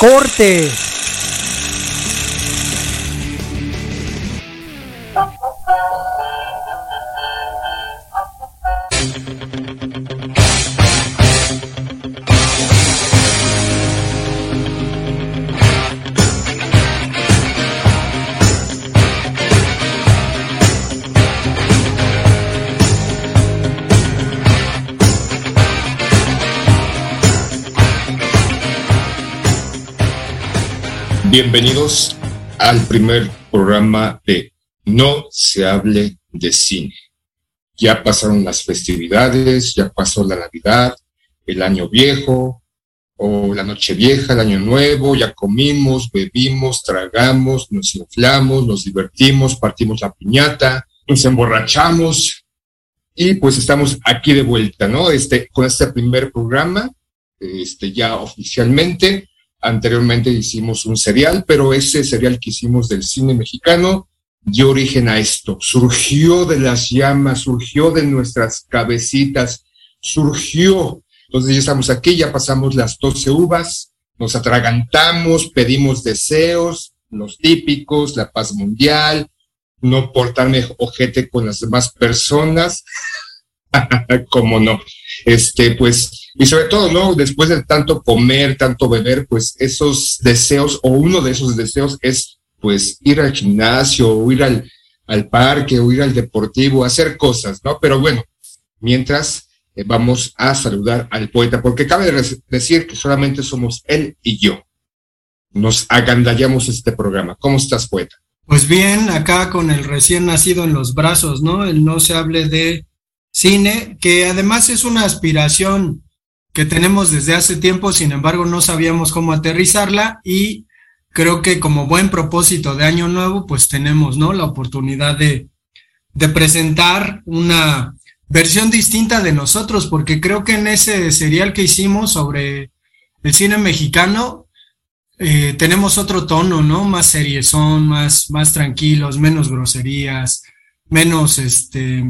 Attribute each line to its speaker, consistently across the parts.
Speaker 1: Corte.
Speaker 2: Bienvenidos al primer programa de No se hable de cine. Ya pasaron las festividades, ya pasó la Navidad, el año viejo o la noche vieja, el año nuevo, ya comimos, bebimos, tragamos, nos inflamos, nos divertimos, partimos la piñata, nos emborrachamos y pues estamos aquí de vuelta, ¿no? Este, con este primer programa, este, ya oficialmente. Anteriormente hicimos un serial, pero ese serial que hicimos del cine mexicano dio origen a esto. Surgió de las llamas, surgió de nuestras cabecitas, surgió. Entonces ya estamos aquí, ya pasamos las 12 uvas, nos atragantamos, pedimos deseos, los típicos, la paz mundial, no portarme ojete con las demás personas. Como no. Este, pues, y sobre todo, ¿no? Después de tanto comer, tanto beber, pues esos deseos, o uno de esos deseos es, pues, ir al gimnasio, o ir al, al parque, o ir al deportivo, hacer cosas, ¿no? Pero bueno, mientras eh, vamos a saludar al poeta, porque cabe decir que solamente somos él y yo. Nos agandallamos este programa. ¿Cómo estás, poeta?
Speaker 3: Pues bien, acá con el recién nacido en los brazos, ¿no? El no se hable de cine, que además es una aspiración que tenemos desde hace tiempo, sin embargo no sabíamos cómo aterrizarla y creo que como buen propósito de año nuevo, pues tenemos, ¿no? La oportunidad de, de presentar una versión distinta de nosotros, porque creo que en ese serial que hicimos sobre el cine mexicano, eh, tenemos otro tono, ¿no? Más seriezón, más, más tranquilos, menos groserías, menos este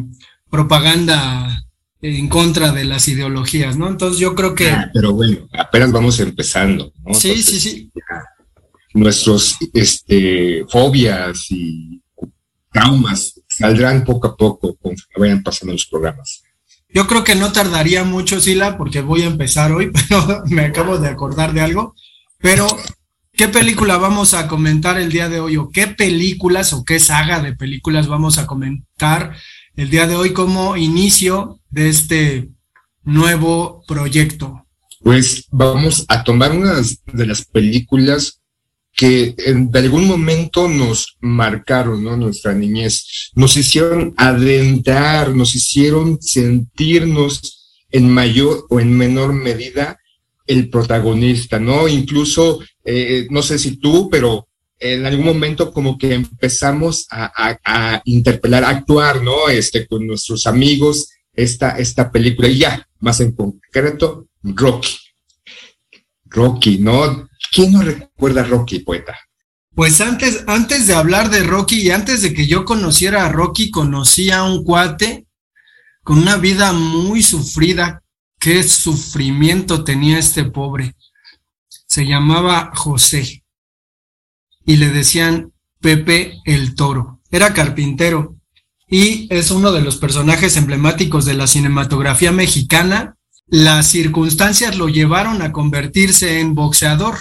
Speaker 3: propaganda en contra de las ideologías, ¿no? Entonces yo creo que
Speaker 2: Ah, Pero bueno, apenas vamos empezando. ¿no?
Speaker 3: sí,
Speaker 2: Entonces,
Speaker 3: sí, sí.
Speaker 2: nuestros este, fobias y traumas saldrán poco a poco conforme vayan pasando los programas.
Speaker 3: Yo creo que no tardaría mucho, Sila, porque voy a empezar hoy, pero me acabo de acordar de algo. Pero, ¿qué película vamos a comentar el día de hoy? ¿O qué películas o qué saga de películas vamos a comentar el día de hoy como inicio de este nuevo proyecto?
Speaker 2: Pues vamos a tomar una de las películas que en, de algún momento nos marcaron, ¿no? Nuestra niñez, nos hicieron adentrar, nos hicieron sentirnos en mayor o en menor medida el protagonista, ¿no? Incluso, eh, no sé si tú, pero en algún momento como que empezamos a, interpelar, a actuar, ¿no? Este, con nuestros amigos, esta, esta película, y ya, más en concreto, Rocky. Rocky, ¿no? ¿Quién no recuerda a Rocky, poeta?
Speaker 3: Pues antes, antes de hablar de Rocky y antes de que yo conociera a Rocky, conocí a un cuate con una vida muy sufrida. Qué sufrimiento tenía este pobre. Se llamaba José y le decían Pepe el Toro. Era carpintero y es uno de los personajes emblemáticos de la cinematografía mexicana. Las circunstancias lo llevaron a convertirse en boxeador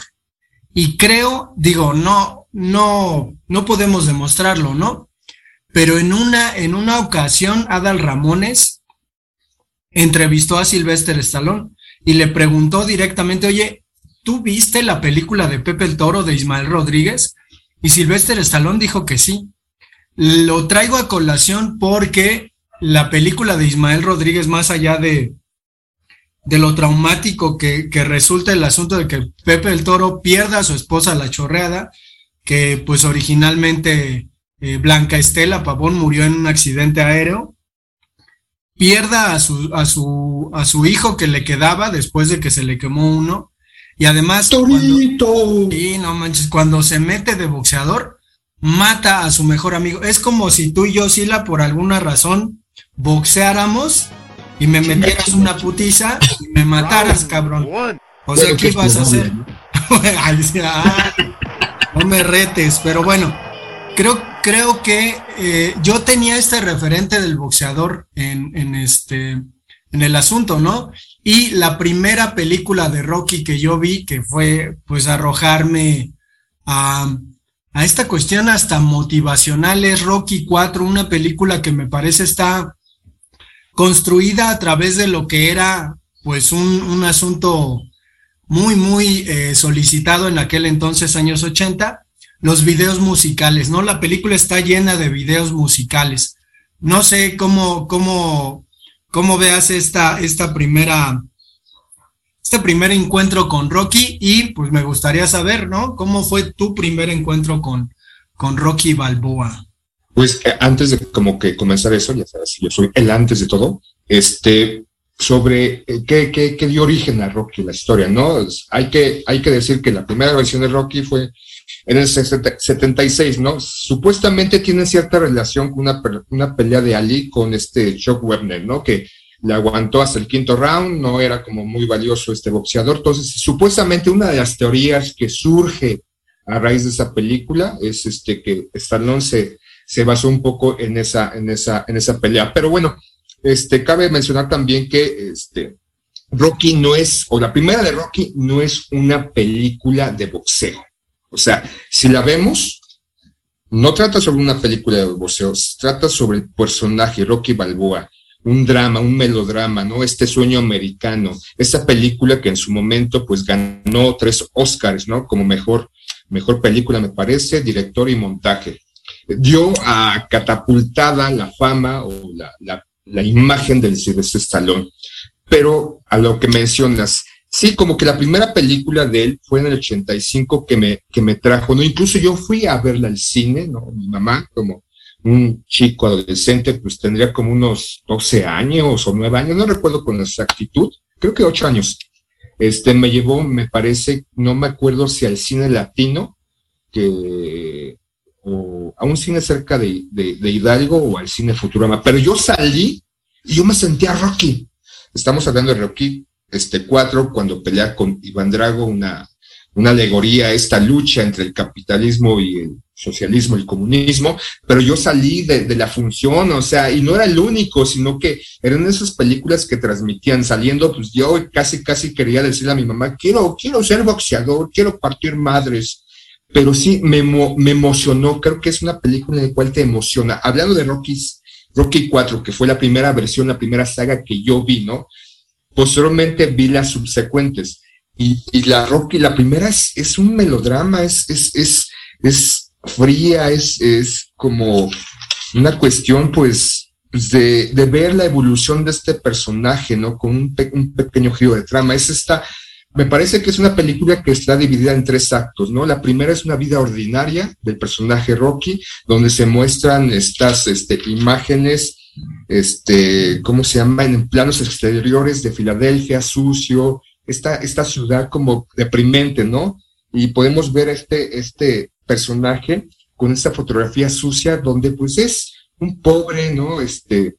Speaker 3: y creo, digo, no, no, no podemos demostrarlo, ¿no? Pero en una, en una ocasión, Adal Ramones entrevistó a Sylvester Stallone y le preguntó directamente, oye, ¿tú viste la película de Pepe el Toro de Ismael Rodríguez? Y Sylvester Stallone dijo que sí. Lo traigo a colación porque la película de Ismael Rodríguez, más allá de, de lo traumático que, resulta el asunto de que Pepe el Toro pierda a su esposa la chorreada, que pues originalmente eh, Blanca Estela Pavón murió en un accidente aéreo, pierda a su, a su, a su hijo que le quedaba después de que se le quemó uno, y además cuando, sí, no manches, cuando se mete de boxeador, mata a su mejor amigo. Es como si tú y yo, Sila, por alguna razón, boxeáramos y me metieras una putiza y me mataras, cabrón. O sea, ¿qué
Speaker 2: que es
Speaker 3: ibas a hacer? Ay, sí, ah, no me retes, pero bueno, creo, creo que eh, yo tenía este referente del boxeador en, en este, en el asunto, ¿no? Y la primera película de Rocky que yo vi, que fue pues arrojarme a, a esta cuestión hasta motivacional, es Rocky 4, una película que me parece está construida a través de lo que era pues un, un asunto muy, muy eh, solicitado en aquel entonces, años 80, los videos musicales, ¿no? La película está llena de videos musicales. No sé cómo, cómo, cómo veas esta, esta primera, este primer encuentro con Rocky y pues me gustaría saber, ¿no? ¿Cómo fue tu primer encuentro con, con Rocky Balboa?
Speaker 2: Pues eh, antes de como que comenzar eso, ya sabes, yo soy el antes de todo, este, sobre eh, qué, qué, qué dio origen a Rocky, la historia, ¿no? Hay que, hay que decir que la primera versión de Rocky fue en el 60 76, ¿no? Supuestamente tiene cierta relación con una, una pelea de Ali con este Chuck Webner, ¿no? Que le aguantó hasta el quinto round, no era como muy valioso este boxeador. Entonces, supuestamente una de las teorías que surge a raíz de esa película es este que Stallone se, se basó un poco en esa, en esa, en esa pelea. Pero bueno, este, cabe mencionar también que este, Rocky no es, o la primera de Rocky no es una película de boxeo. O sea, si la vemos, no trata sobre una película de boxeo, trata sobre el personaje Rocky Balboa, un drama, un melodrama, ¿no? Este sueño americano, esa película que en su momento pues ganó tres Oscars, ¿no? Como mejor, mejor película, me parece, director y montaje. Dio a catapultada la fama o la, la, la imagen del Sylvester Stallone. Pero a lo que mencionas, sí, como que la primera película de él fue en el 85 que me, que me trajo, ¿no? Incluso yo fui a verla al cine, ¿no? Mi mamá, como un chico adolescente, pues tendría como unos 12 años o 9 años, no recuerdo con exactitud, creo que 8 años. Este me llevó, me parece, no me acuerdo si al cine latino, que, o a un cine cerca de, de, de Hidalgo o al cine Futurama, pero yo salí y yo me sentía Rocky. Estamos hablando de Rocky este 4 cuando pelea con Iván Drago, una, una alegoría esta lucha entre el capitalismo y el socialismo y el comunismo, pero yo salí de, de, la función, o sea, y no era el único, sino que eran esas películas que transmitían saliendo, pues yo casi, casi quería decirle a mi mamá, quiero, quiero ser boxeador, quiero partir madres, pero sí me, me emocionó, creo que es una película en la cual te emociona. Hablando de Rocky, Rocky 4, que fue la primera versión, la primera saga que yo vi, ¿no? Posteriormente vi las subsecuentes. Y, la Rocky, la primera es, es un melodrama, es, es, es, es fría, es, es como una cuestión, pues, de, de ver la evolución de este personaje, ¿no? Con un, pe un pequeño giro de trama. Es esta me parece que es una película que está dividida en tres actos, ¿no? La primera es una vida ordinaria del personaje Rocky, donde se muestran estas este, imágenes, este, ¿cómo se llama? En planos exteriores de Filadelfia, sucio, esta, esta ciudad como deprimente, ¿no? Y podemos ver este, este personaje con esta fotografía sucia, donde pues es un pobre, ¿no? Este,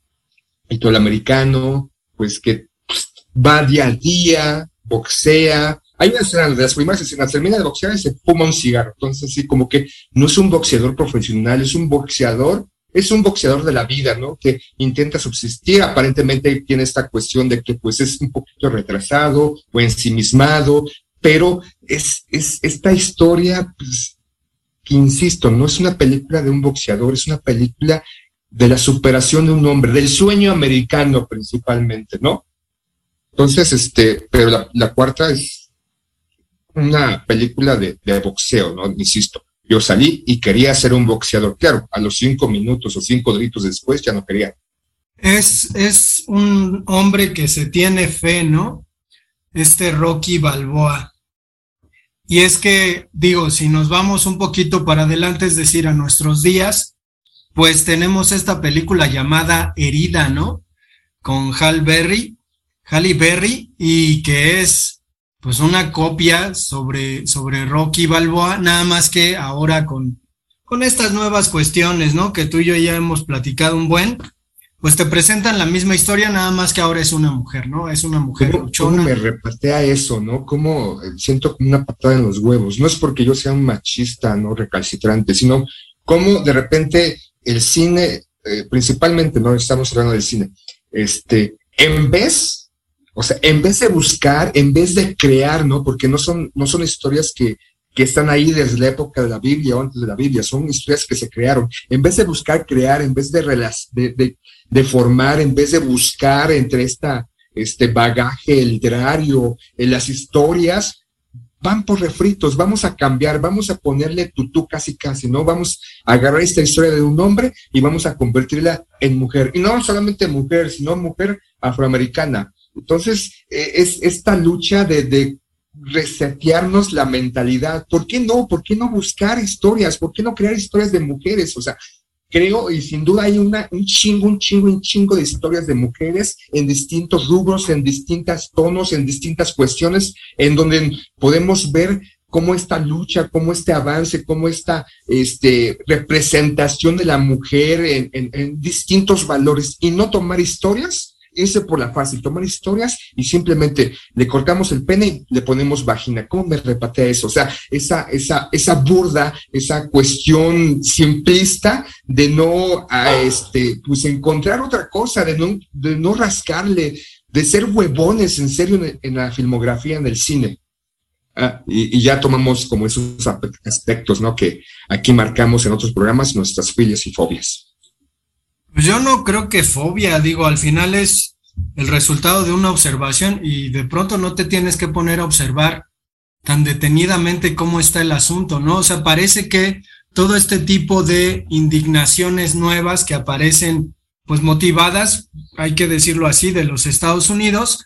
Speaker 2: italoamericano, pues que pues, va día a día, boxea. Hay una escena de las primeras escenas, termina de boxear y se fuma un cigarro. Entonces, sí, como que no es un boxeador profesional, es un boxeador, es un boxeador de la vida, ¿no? Que intenta subsistir. Aparentemente tiene esta cuestión de que pues es un poquito retrasado o ensimismado, pero es, es esta historia, pues, que insisto, no es una película de un boxeador, es una película de la superación de un hombre, del sueño americano principalmente, ¿no? Entonces, este, pero la, la cuarta es una película de, de, boxeo, ¿no? Insisto, yo salí y quería ser un boxeador. Claro, a los cinco minutos o cinco gritos después ya no quería.
Speaker 3: Es, es un hombre que se tiene fe, ¿no? Este Rocky Balboa. Y es que, digo, si nos vamos un poquito para adelante, es decir, a nuestros días, pues tenemos esta película llamada Herida, ¿no? Con Hal Berry, Halle Berry, y que es pues una copia sobre, sobre Rocky Balboa, nada más que ahora con, con estas nuevas cuestiones, ¿no? Que tú y yo ya hemos platicado un buen, pues te presentan la misma historia, nada más que ahora es una mujer, ¿no? Es una mujer
Speaker 2: ¿Cómo, ¿Cómo me repatea eso, no? Como siento como una patada en los huevos. No es porque yo sea un machista, no recalcitrante, sino como de repente el cine, eh, principalmente, no estamos hablando del cine, este, en vez, o sea, en vez de buscar, en vez de crear, ¿no? Porque no son, no son historias que, que están ahí desde la época de la Biblia o antes de la Biblia, son historias que se crearon. En vez de buscar crear, en vez de, de, formar, en vez de buscar entre esta, este bagaje literario, en las historias, van por refritos, vamos a cambiar, vamos a ponerle tutú casi casi, ¿no? Vamos a agarrar esta historia de un hombre y vamos a convertirla en mujer. Y no solamente mujer, sino mujer afroamericana. Entonces, eh, es esta lucha de, de resetearnos la mentalidad. ¿Por qué no? ¿Por qué no buscar historias? ¿Por qué no crear historias de mujeres? O sea, creo, y sin duda hay una, un chingo, un chingo, un chingo de historias de mujeres en distintos rubros, en distintas tonos, en distintas cuestiones, en donde podemos ver cómo esta lucha, cómo este avance, cómo esta este, representación de la mujer en, en, en distintos valores y no tomar historias irse por la fácil, tomar historias y simplemente le cortamos el pene y le ponemos vagina. ¿Cómo me repatea eso? O sea, esa, esa, esa burda, esa cuestión simplista de no, a este, pues encontrar otra cosa, de no, de no rascarle, de ser huevones en serio en, en la filmografía, en el cine. Ah, y, y, ya tomamos como esos aspectos, ¿no? Que aquí marcamos en otros programas nuestras filias y fobias.
Speaker 3: Pues yo no creo que fobia, digo, al final es el resultado de una observación y de pronto no te tienes que poner a observar tan detenidamente cómo está el asunto, ¿no? O sea, parece que todo este tipo de indignaciones nuevas que aparecen, pues motivadas, hay que decirlo así, de los Estados Unidos,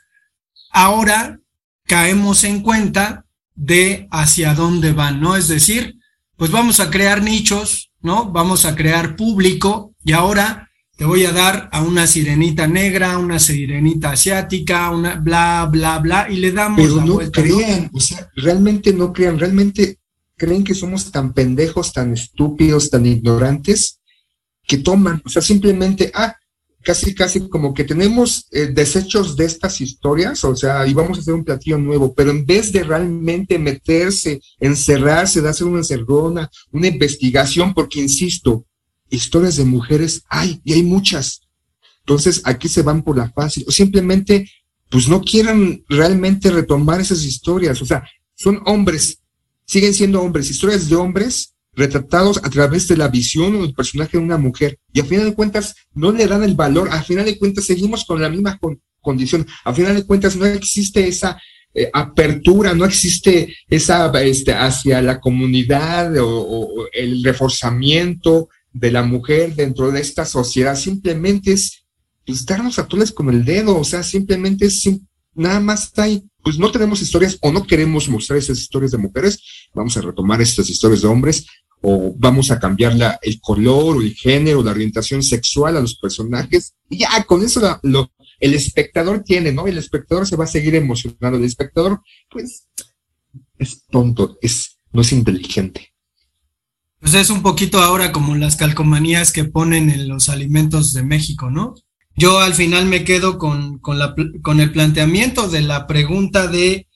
Speaker 3: ahora caemos en cuenta de hacia dónde van, ¿no? Es decir, pues vamos a crear nichos, ¿no? Vamos a crear público y ahora te voy a dar a una sirenita negra, una sirenita asiática, una bla, bla, bla, y le damos
Speaker 2: Pero
Speaker 3: la
Speaker 2: no
Speaker 3: vuelta.
Speaker 2: crean, o sea, realmente no crean, realmente creen que somos tan pendejos, tan estúpidos, tan ignorantes, que toman, o sea, simplemente, ah, casi, casi como que tenemos eh, desechos de estas historias, o sea, y vamos a hacer un platillo nuevo, pero en vez de realmente meterse, encerrarse, de hacer una encerrona, una investigación, porque insisto, historias de mujeres hay, y hay muchas. Entonces, aquí se van por la fácil, o simplemente, pues no quieran realmente retomar esas historias, o sea, son hombres, siguen siendo hombres, historias de hombres retratados a través de la visión o del personaje de una mujer, y a final de cuentas no le dan el valor, a final de cuentas seguimos con la misma con condición, a final de cuentas no existe esa eh, apertura, no existe esa este, hacia la comunidad o el reforzamiento de la mujer dentro de esta sociedad simplemente es pues, darnos a toles con el dedo, o sea, simplemente es nada más ahí pues no tenemos historias o no queremos mostrar esas historias de mujeres, vamos a retomar estas historias de hombres o vamos a cambiar la, el color o el género, la orientación sexual a los personajes. Y ya con eso lo, el espectador tiene, ¿no? El espectador se va a seguir emocionando. El espectador, pues, es tonto, es, no es inteligente.
Speaker 3: Pues es un poquito ahora como las calcomanías que ponen en los alimentos de México, ¿no? Yo al final me quedo con, con, el planteamiento de la pregunta de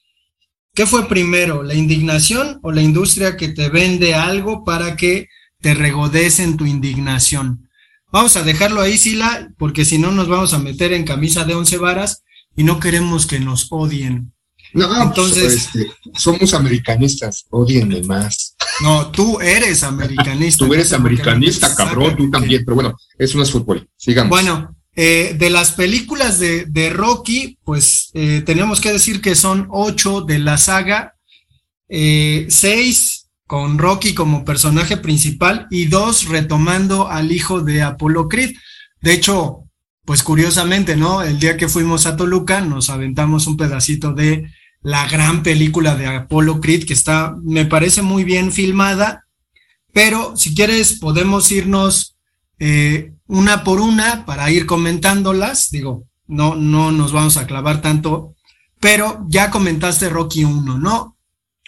Speaker 3: ¿qué fue primero, la indignación o la industria que te vende algo para que te regodes en tu indignación? Vamos a dejarlo ahí, Sila, porque si no nos vamos a meter en camisa de once varas y no queremos que nos odien.
Speaker 2: No,
Speaker 3: Entonces-
Speaker 2: pues, este, somos americanistas, odienme más.
Speaker 3: No, tú eres americanista.
Speaker 2: Tú eres americanista, cabrón, tú también, pero bueno, eso no es fútbol. Sigamos.
Speaker 3: Bueno, eh, de las películas de, de Rocky, pues eh, tenemos que decir que son ocho de la saga, eh, seis con Rocky como personaje principal y dos retomando al hijo de Apollo Creed. De hecho, pues curiosamente, ¿no? El día que fuimos a Toluca nos aventamos un pedacito de la gran película de Apollo Creed que está, me parece muy bien filmada, pero si quieres podemos irnos eh, una por una para ir comentándolas. Digo, no, no nos vamos a clavar tanto, pero ya comentaste Rocky 1, ¿no?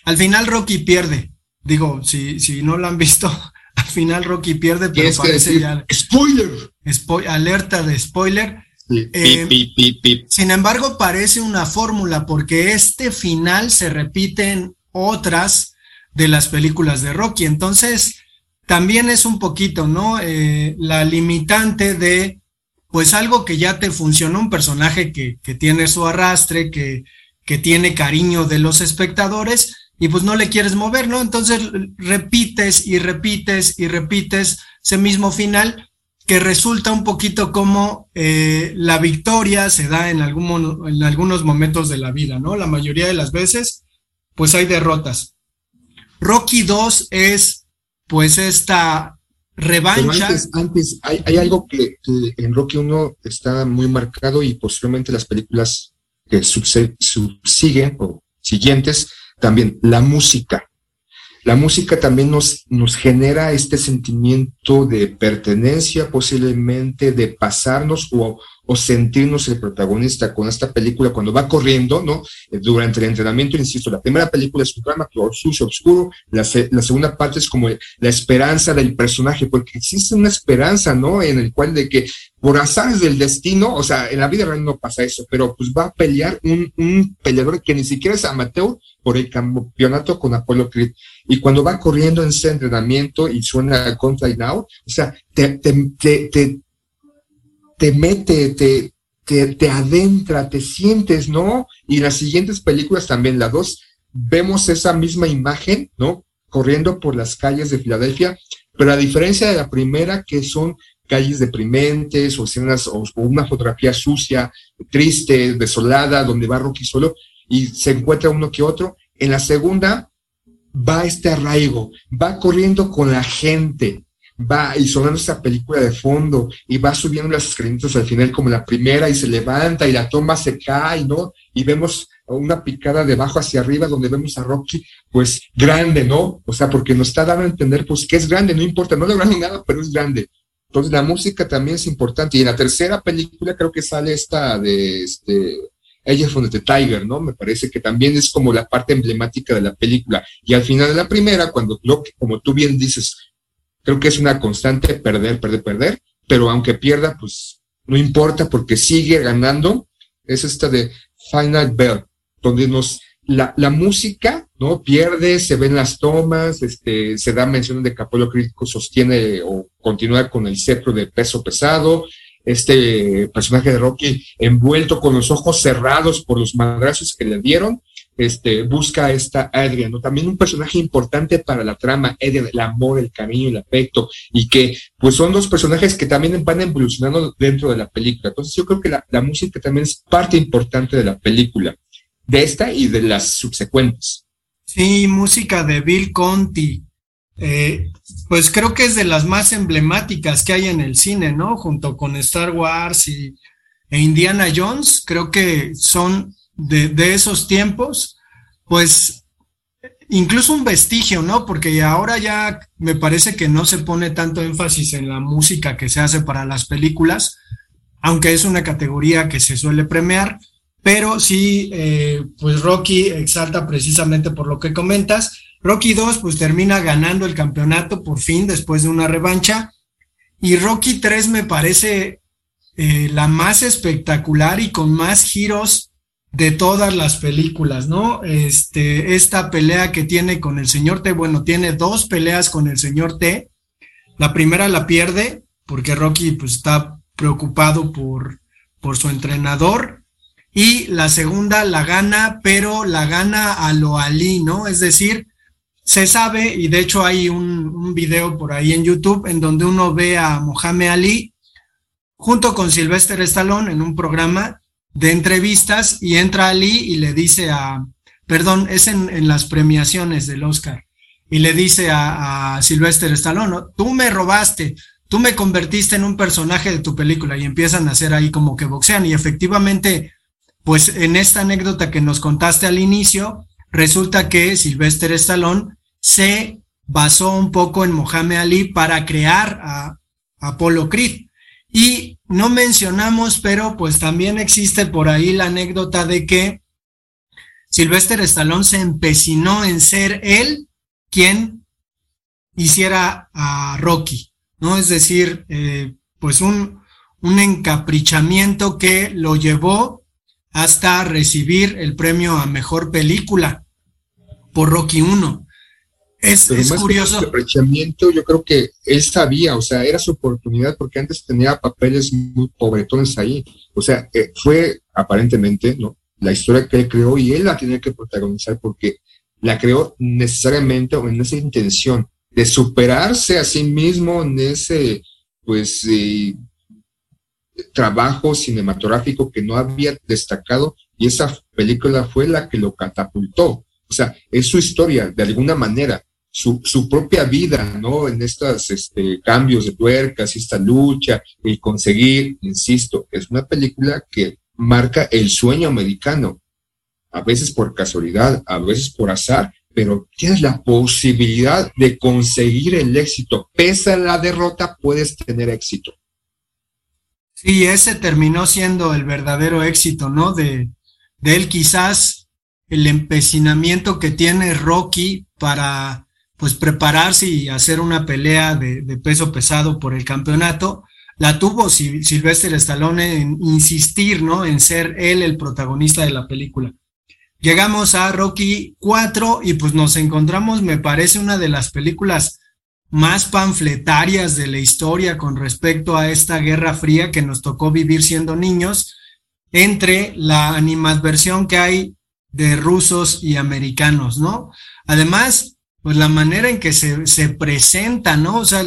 Speaker 3: Al final Rocky pierde. Digo, si, si no lo han visto, al final Rocky pierde, pero parece
Speaker 2: decir,
Speaker 3: ya
Speaker 2: spoiler.
Speaker 3: spo- alerta de spoiler. Eh,
Speaker 2: pip, pip, pip, pip.
Speaker 3: Sin embargo, parece una fórmula porque este final se repite en otras de las películas de Rocky. Entonces, también es un poquito, ¿no? Eh, la limitante de, pues algo que ya te funcionó, un personaje que, que tiene su arrastre, que, que tiene cariño de los espectadores y pues no le quieres mover, ¿no? Entonces repites y repites y repites ese mismo final que resulta un poquito como eh, la victoria se da en, algún en algunos momentos de la vida, ¿no? La mayoría de las veces, pues hay derrotas. Rocky 2 es, pues, esta revancha.
Speaker 2: antes, hay, hay algo que, en Rocky 1 está muy marcado y posteriormente las películas que subsiguen o siguientes, también la música. La música también nos, nos genera este sentimiento de pertenencia, posiblemente de pasarnos o, o sentirnos el protagonista con esta película cuando va corriendo, ¿no? Eh, Durante el entrenamiento, insisto, la primera película es un drama sucio, oscuro, la, se- la segunda parte es como la esperanza del personaje, porque existe una esperanza, ¿no? En el cual de que por azares del destino, o sea, en la vida real no pasa eso, pero pues va a pelear un, un peleador que ni siquiera es amateur por el campeonato con Apollo Creed. Y cuando va corriendo en ese entrenamiento y suena Contra Now, o sea, te, te, te, te, te mete, te, te, adentra, te sientes, ¿no? Y las siguientes películas también, las dos, vemos esa misma imagen, ¿no? Corriendo por las calles de Filadelfia, pero a diferencia de la primera, que son calles deprimentes o, o una fotografía sucia, triste, desolada, donde va Rocky solo y se encuentra uno que otro, en la segunda va este arraigo, va corriendo con la gente, va y sonando esa película de fondo y va subiendo las escaleritas al final como la primera y se levanta y la toma se cae, ¿no? Y vemos una picada de abajo hacia arriba donde vemos a Rocky pues grande, ¿no? O sea, porque nos está dando a entender pues que es grande, no importa, no lograron nada, pero es grande. Entonces la música también es importante y en la tercera película creo que sale esta de este ella from the Tiger, ¿no? Me parece que también es como la parte emblemática de la película. Y al final de la primera, cuando como tú bien dices, creo que es una constante perder, perder, perder, pero aunque pierda, pues no importa porque sigue ganando. Es esta de Final Bell, donde nos la, la música, ¿no? Pierde, se ven las tomas, este, se da mención de que Crítico sostiene o continúa con el cetro de peso pesado, este personaje de Rocky envuelto con los ojos cerrados por los madrazos que le dieron, este, busca a esta Adrian, ¿no? También un personaje importante para la trama, Adrian, el amor, el cariño, el afecto, y que pues son dos personajes que también van evolucionando dentro de la película. Entonces yo creo que la, música también es parte importante de la película, de esta y de las subsecuentes.
Speaker 3: Sí, música de Bill Conti. Eh, pues creo que es de las más emblemáticas que hay en el cine, ¿no? Junto con Star Wars y, e Indiana Jones, creo que son de, esos tiempos, pues incluso un vestigio, ¿no? Porque ahora ya me parece que no se pone tanto énfasis en la música que se hace para las películas, aunque es una categoría que se suele premiar, pero sí, eh, pues Rocky exalta precisamente por lo que comentas. Rocky 2 pues termina ganando el campeonato por fin después de una revancha y Rocky 3 me parece eh, la más espectacular y con más giros de todas las películas, ¿no? Este, esta pelea que tiene con el señor T, bueno, tiene dos peleas con el señor T. La primera la pierde porque Rocky pues está preocupado por, por su entrenador y la segunda la gana, pero la gana a lo Ali, ¿no? Es decir, se sabe, y de hecho hay un, un video por ahí en YouTube en donde uno ve a Mohamed Ali junto con Sylvester Stallone en un programa de entrevistas y entra Ali y le dice a, perdón, es en, las premiaciones del Oscar, y le dice a, a Sylvester Stallone, tú me robaste, tú me convertiste en un personaje de tu película y empiezan a hacer ahí como que boxean y efectivamente, pues en esta anécdota que nos contaste al inicio, resulta que Sylvester Stallone se basó un poco en Mohamed Ali para crear a Apollo Creed. Y no mencionamos, pero pues también existe por ahí la anécdota de que Sylvester Stallone se empecinó en ser él quien hiciera a Rocky, ¿no? Es decir, eh, pues un, un encaprichamiento que lo llevó hasta recibir el premio a mejor película por Rocky 1. Es,
Speaker 2: Pero
Speaker 3: es
Speaker 2: más
Speaker 3: curioso.
Speaker 2: aprovechamiento, yo creo que él sabía, o sea, era su oportunidad porque antes tenía papeles muy pobretones ahí. O sea, eh, fue aparentemente, ¿no? La historia que él creó y él la tenía que protagonizar porque la creó necesariamente o en esa intención de superarse a sí mismo en ese, pues, eh, trabajo cinematográfico que no había destacado y esa película fue la que lo catapultó. O sea, es su historia, de alguna manera, su, propia vida, ¿no? En estos este, cambios de tuercas, esta lucha, el conseguir, insisto, es una película que marca el sueño americano, a veces por casualidad, a veces por azar, pero tienes la posibilidad de conseguir el éxito. Pese a la derrota, puedes tener éxito.
Speaker 3: Sí, ese terminó siendo el verdadero éxito, ¿no? De él quizás el empecinamiento que tiene Rocky para pues prepararse y hacer una pelea de, peso pesado por el campeonato, la tuvo Sil- Sylvester Stallone en insistir, ¿no? En ser él el protagonista de la película. Llegamos a Rocky 4 y pues nos encontramos, me parece, una de las películas más panfletarias de la historia con respecto a esta guerra fría que nos tocó vivir siendo niños entre la animadversión que hay de rusos y americanos, ¿no? Además, pues la manera en que se, se presenta, ¿no? O sea,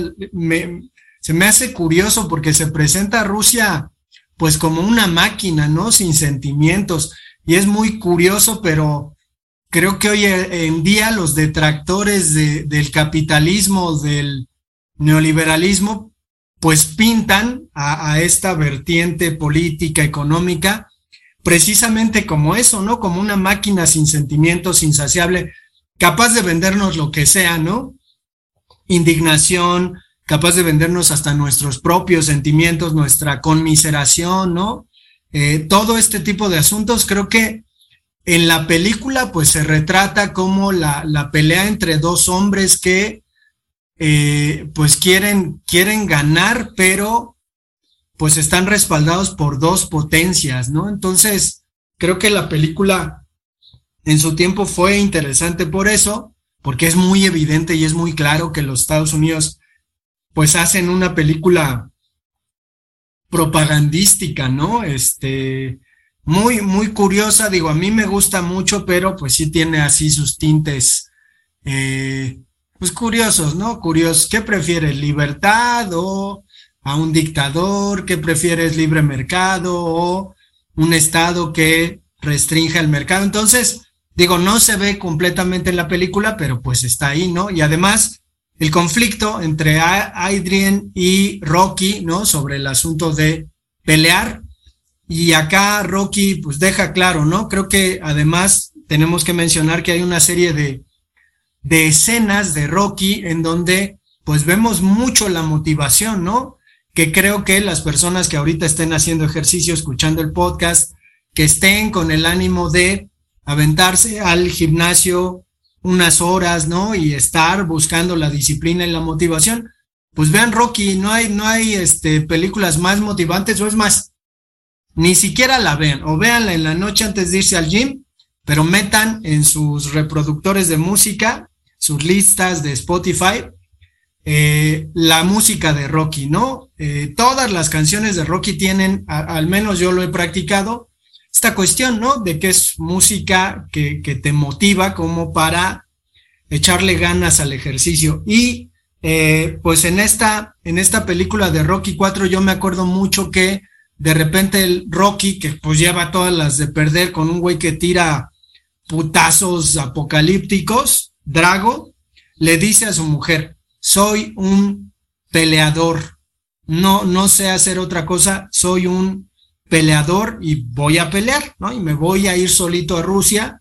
Speaker 3: se me hace curioso porque se presenta a Rusia pues como una máquina, ¿no? Sin sentimientos. Y es muy curioso, pero creo que hoy en día los detractores de, del capitalismo, del neoliberalismo, pues pintan a, esta vertiente política, económica, precisamente como eso, ¿no? Como una máquina sin sentimientos, insaciable, capaz de vendernos lo que sea, ¿no? Indignación, capaz de vendernos hasta nuestros propios sentimientos, nuestra conmiseración, ¿no? Eh, todo este tipo de asuntos, creo que en la película pues se retrata como la, pelea entre dos hombres que eh, pues quieren, quieren ganar, pero pues están respaldados por dos potencias, ¿no? Entonces, creo que la película en su tiempo fue interesante por eso, porque es muy evidente y es muy claro que los Estados Unidos pues hacen una película propagandística, ¿no? Este, muy, muy curiosa, digo, a mí me gusta mucho, pero pues sí tiene así sus tintes, eh, pues curiosos, ¿no? Curiosos, ¿qué prefieres, libertad o a un dictador? ¿Qué prefieres, libre mercado o un estado que restrinja el mercado? Entonces, digo, no se ve completamente en la película, pero pues está ahí, ¿no? Y además, el conflicto entre Adrian y Rocky, ¿no? Sobre el asunto de pelear. y acá Rocky pues deja claro, ¿no? Creo que además tenemos que mencionar que hay una serie de, de escenas de Rocky en donde pues vemos mucho la motivación, ¿no? Que creo que las personas que ahorita estén haciendo ejercicio, escuchando el podcast, que estén con el ánimo de aventarse al gimnasio unas horas, ¿no? Y estar buscando la disciplina y la motivación, pues vean Rocky, no hay, no hay este, películas más motivantes, o es más, ni siquiera la vean, o véanla en la noche antes de irse al gym, pero metan en sus reproductores de música, sus listas de Spotify, eh, la música de Rocky, ¿no? Eh, todas las canciones de Rocky tienen, al menos yo lo he practicado, esta cuestión, ¿no? De que es música que, que te motiva como para echarle ganas al ejercicio. Y eh, pues en esta, en esta película de Rocky 4 yo me acuerdo mucho que de repente el Rocky, que pues lleva todas las de perder con un güey que tira putazos apocalípticos, Drago, le dice a su mujer, soy un peleador, no, no sé hacer otra cosa, soy un peleador y voy a pelear, ¿no? Y me voy a ir solito a Rusia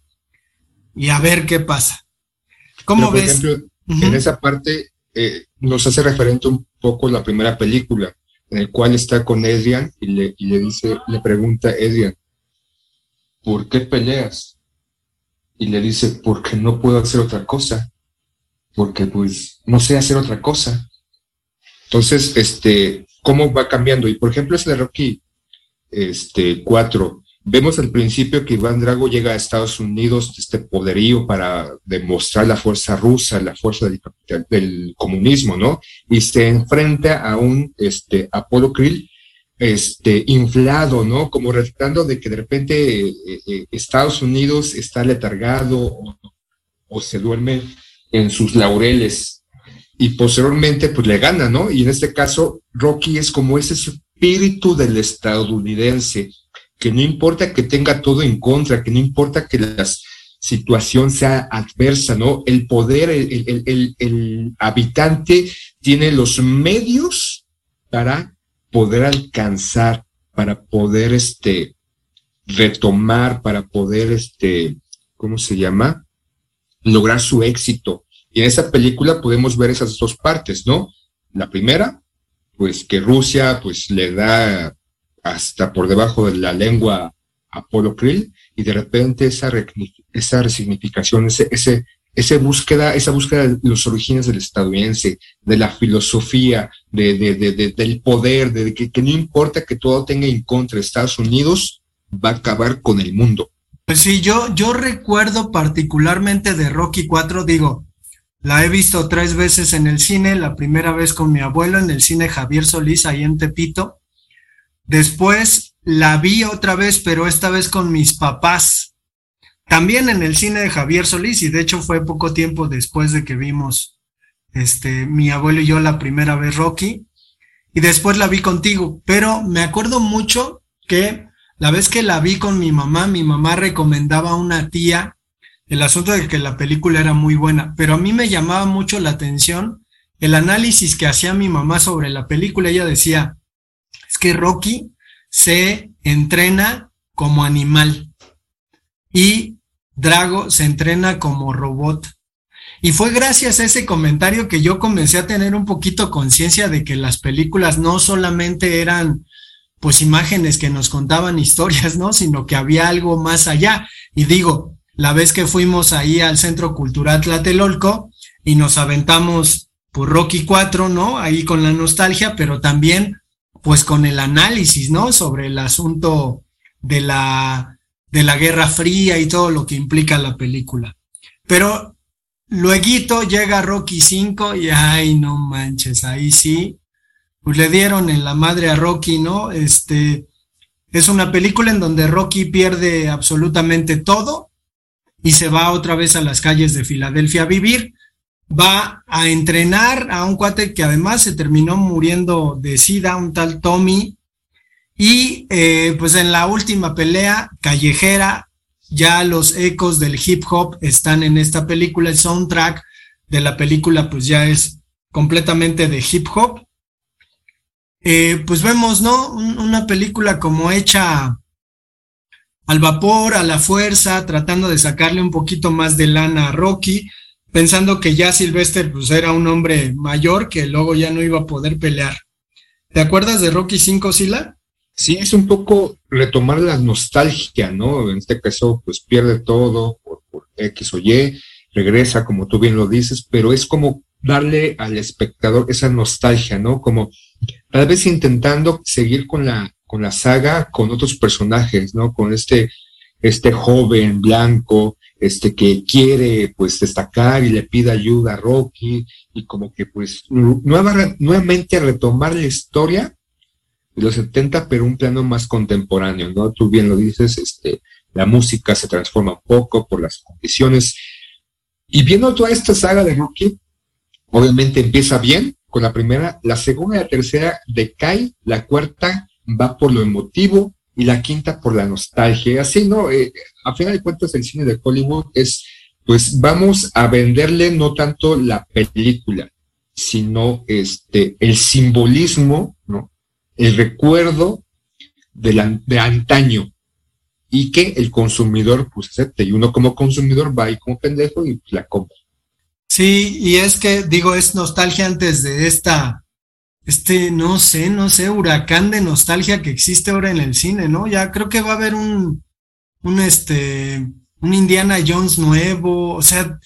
Speaker 3: y a ver qué pasa. ¿Cómo
Speaker 2: Pero, por
Speaker 3: ves?
Speaker 2: ejemplo,
Speaker 3: Uh -huh.
Speaker 2: en esa parte eh, nos hace referente un poco la primera película, en el cual está con Adrian y le, y le dice, le pregunta a Adrian, ¿por qué peleas? Y le dice, porque no puedo hacer otra cosa, porque pues no sé hacer otra cosa. Entonces, este, ¿cómo va cambiando? Y por ejemplo, ese de Rocky este, 4, vemos al principio que Iván Drago llega a Estados Unidos, este poderío para demostrar la fuerza rusa, la fuerza del, del comunismo, ¿no? Y se enfrenta a un este, Apolo Krill este, inflado, ¿no? Como retratando de que de repente eh, eh, Estados Unidos está letargado o, o, se duerme en sus laureles y posteriormente pues le gana, ¿no? Y en este caso Rocky es como ese espíritu del estadounidense, que no importa que tenga todo en contra, que no importa que la situación sea adversa, ¿no? El poder, el, habitante tiene los medios para poder alcanzar, para poder este, retomar, para poder, este, ¿cómo se llama? Lograr su éxito. Y en esa película podemos ver esas dos partes, ¿no? La primera, pues que Rusia pues le da hasta por debajo de la lengua a Apolo Krill y de repente esa, esa resignificación, ese, ese, esa búsqueda, esa búsqueda de los orígenes del estadounidense, de la filosofía, de, de, de, de del poder, de que, que, no importa que todo tenga en contra Estados Unidos, va a acabar con el mundo.
Speaker 3: Pues sí, yo, yo recuerdo particularmente de Rocky 4, digo, la he visto tres veces en el cine, la primera vez con mi abuelo en el cine Javier Solís, ahí en Tepito. Después la vi otra vez, pero esta vez con mis papás. También en el cine de Javier Solís, y de hecho fue poco tiempo después de que vimos este, mi abuelo y yo la primera vez Rocky. Y después la vi contigo, pero me acuerdo mucho que la vez que la vi con mi mamá, mi mamá recomendaba a una tía el asunto de que la película era muy buena, pero a mí me llamaba mucho la atención el análisis que hacía mi mamá sobre la película. Ella decía, es que Rocky se entrena como animal y Drago se entrena como robot. Y fue gracias a ese comentario que yo comencé a tener un poquito conciencia de que las películas no solamente eran pues imágenes que nos contaban historias, ¿no? Sino que había algo más allá. Y digo, la vez que fuimos ahí al Centro Cultural Tlatelolco y nos aventamos por Rocky 4, ¿no? Ahí con la nostalgia, pero también pues con el análisis, ¿no? Sobre el asunto de la, de la Guerra Fría y todo lo que implica la película. Pero luego llega Rocky 5 y ay, no manches, ahí sí, pues le dieron en la madre a Rocky, ¿no? Este, es una película en donde Rocky pierde absolutamente todo y se va otra vez a las calles de Filadelfia a vivir. Va a entrenar a un cuate que además se terminó muriendo de sida, un tal Tommy. Y eh, pues en la última pelea callejera, ya los ecos del hip hop están en esta película. El soundtrack de la película pues ya es completamente de hip hop. Eh, pues vemos, ¿no? Un, una película como hecha al vapor, a la fuerza, tratando de sacarle un poquito más de lana a Rocky, pensando que ya Sylvester pues era un hombre mayor que luego ya no iba a poder pelear. ¿Te acuerdas de Rocky 5, Sila?
Speaker 2: Sí, es un poco retomar la nostalgia, ¿no? En este caso, pues pierde todo por, por X o Y, regresa, como tú bien lo dices, pero es como darle al espectador esa nostalgia, ¿no? Como tal vez intentando seguir con la, con la saga, con otros personajes, ¿no? Con este, este joven blanco, este que quiere pues destacar y le pide ayuda a Rocky y como que pues nueva, nuevamente retomar la historia de los 70 pero un plano más contemporáneo, ¿no? Tú bien lo dices, este, la música se transforma un poco por las condiciones y viendo toda esta saga de Rocky, obviamente empieza bien con la primera, la segunda y la tercera decae, la cuarta va por lo emotivo y la quinta por la nostalgia. Así, ¿no? Eh, a final de cuentas, el cine de Hollywood es, pues vamos a venderle no tanto la película, sino este, el simbolismo, ¿no? El recuerdo de, la, de antaño y que el consumidor pues acepte y uno como consumidor va ahí como pendejo y la compra.
Speaker 3: Sí, y es que digo, es nostalgia antes de esta, este, no sé, no sé, huracán de nostalgia que existe ahora en el cine, ¿no? Ya creo que va a haber un, un este, un Indiana Jones nuevo, o sea,